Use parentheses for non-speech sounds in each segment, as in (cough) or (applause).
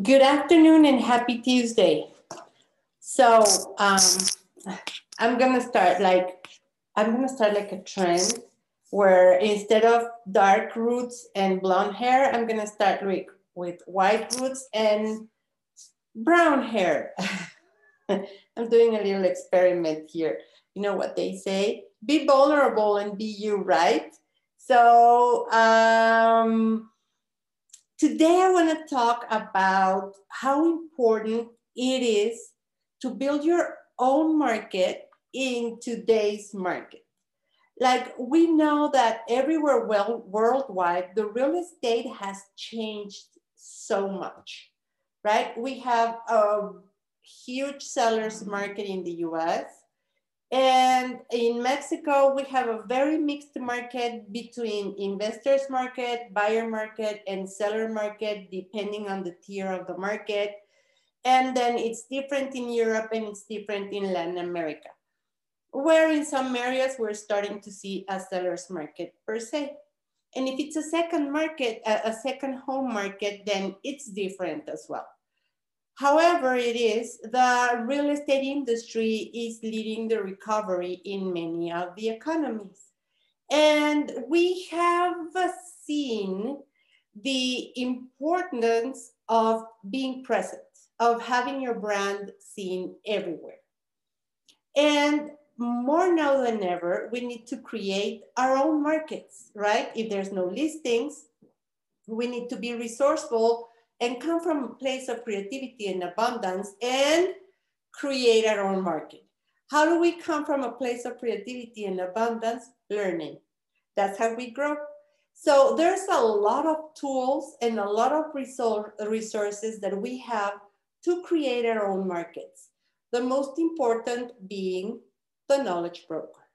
Good afternoon and happy Tuesday. So um, I'm gonna start like I'm gonna start like a trend where instead of dark roots and blonde hair, I'm gonna start with, with white roots and brown hair. (laughs) I'm doing a little experiment here. You know what they say? Be vulnerable and be you, right? So um, Today, I want to talk about how important it is to build your own market in today's market. Like we know that everywhere well, worldwide, the real estate has changed so much, right? We have a huge sellers market in the US and in Mexico, we have a very mixed market between investors market, buyer market, and seller market, depending on the tier of the market. And then it's different in Europe and it's different in Latin America, where in some areas we're starting to see a seller's market per se. And if it's a second market, a, second home market, then it's different as well. However, it is the real estate industry is leading the recovery in many of the economies. And we have seen the importance of being present, of having your brand seen everywhere. And more now than ever, we need to create our own markets, right? If there's no listings, we need to be resourceful and come from a place of creativity and abundance and create our own market. How do we come from a place of creativity and abundance? Learning. That's how we grow. So there's a lot of tools and a lot of resources that we have to create our own markets. The most important being the knowledge broker.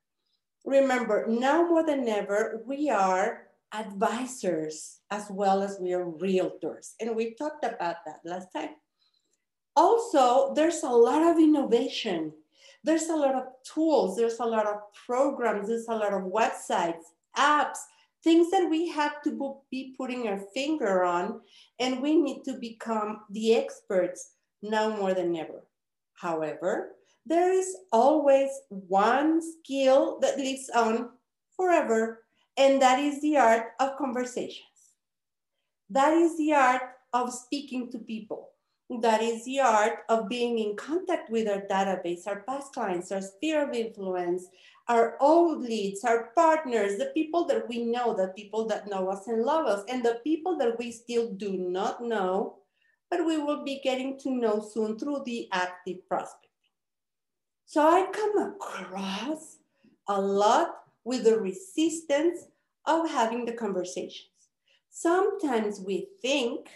Remember, now more than ever, we are advisors as well as we are realtors. And we talked about that last time. Also, there's a lot of innovation. There's a lot of tools, there's a lot of programs, there's a lot of websites, apps, things that we have to be putting our finger on, and we need to become the experts now more than ever. However, there is always one skill that lives on forever, and that is the art of conversations. That is the art of speaking to people. That is the art of being in contact with our database, our past clients, our sphere of influence, our old leads, our partners, the people that we know, the people that know us and love us, and the people that we still do not know, but we will be getting to know soon through the active prospecting. So I come across a lot with the resistance of having the conversations. Sometimes we think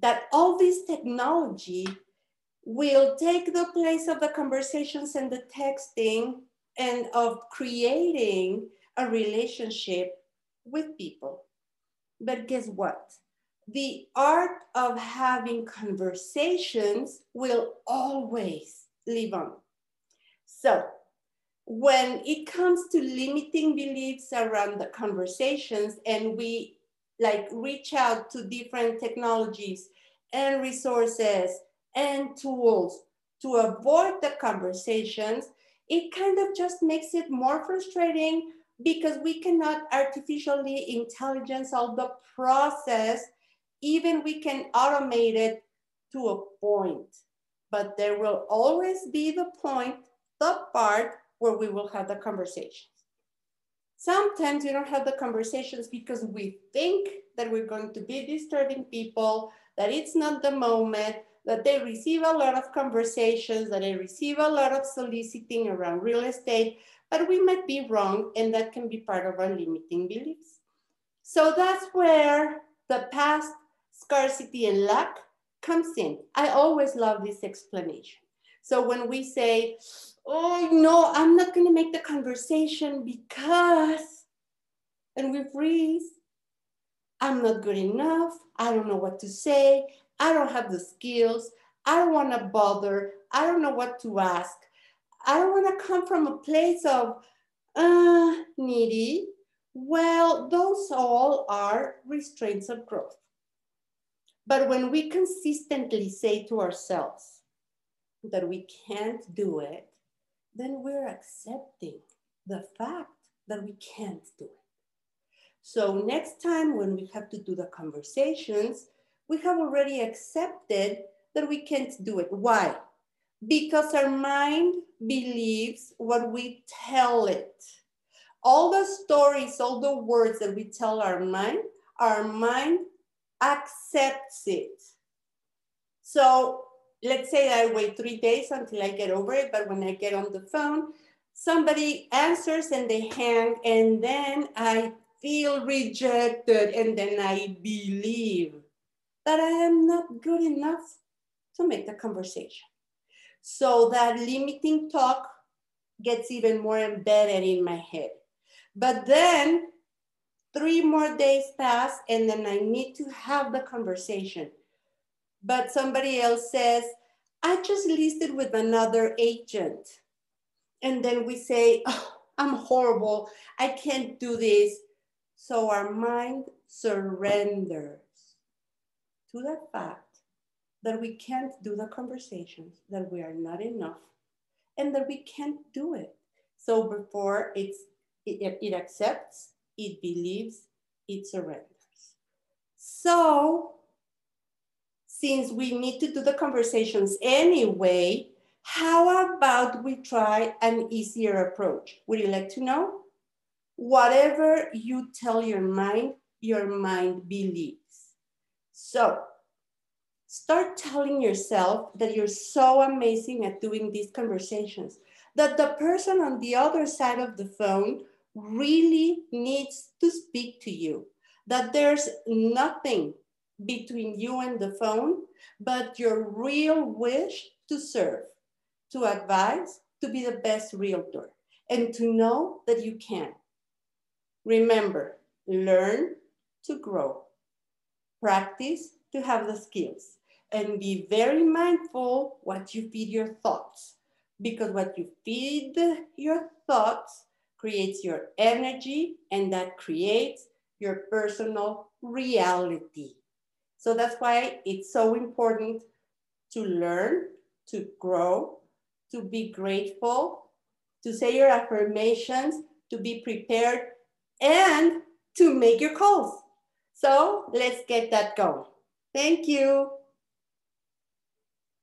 that all this technology will take the place of the conversations and the texting and of creating a relationship with people. But guess what? The art of having conversations will always live on. So when it comes to limiting beliefs around the conversations and we like reach out to different technologies and resources and tools to avoid the conversations, it kind of just makes it more frustrating because we cannot artificially intelligence all the process. Even we can automate it to a point, but there will always be the point, the part where we will have the conversations. Sometimes we don't have the conversations because we think that we're going to be disturbing people, that it's not the moment, that they receive a lot of conversations, that they receive a lot of soliciting around real estate, but we might be wrong and that can be part of our limiting beliefs. So that's where the past scarcity and lack comes in. I always love this explanation. So when we say, oh no, I'm not gonna make the conversation because, and we freeze. I'm not good enough. I don't know what to say. I don't have the skills. I don't wanna bother. I don't know what to ask. I don't wanna come from a place of uh, needy. Well, those all are restraints of growth. But when we consistently say to ourselves that we can't do it, then we're accepting the fact that we can't do it. So next time when we have to do the conversations, we have already accepted that we can't do it. Why? Because our mind believes what we tell it. All the stories, all the words that we tell our mind, our mind accepts it. So let's say I wait three days until I get over it, but when I get on the phone, somebody answers and they hang, and then I feel rejected, and then I believe that I am not good enough to make the conversation. So that limiting talk gets even more embedded in my head. But then three more days pass and then I need to have the conversation. But somebody else says, I just listed with another agent. And then we say, oh, I'm horrible. I can't do this. So our mind surrenders to the fact that we can't do the conversations, that we are not enough, and that we can't do it. So before it's, it, it accepts, it believes, it surrenders. So since we need to do the conversations anyway, how about we try an easier approach? Would you like to know? Whatever you tell your mind, your mind believes. So start telling yourself that you're so amazing at doing these conversations, that the person on the other side of the phone really needs to speak to you, that there's nothing between you and the phone, but your real wish to serve, to advise, to be the best realtor, and to know that you can. Remember, learn to grow, practice to have the skills, and be very mindful what you feed your thoughts, because what you feed your thoughts creates your energy, and that creates your personal reality. So that's why it's so important to learn, to grow, to be grateful, to say your affirmations, to be prepared, and to make your calls. So let's get that going. Thank you.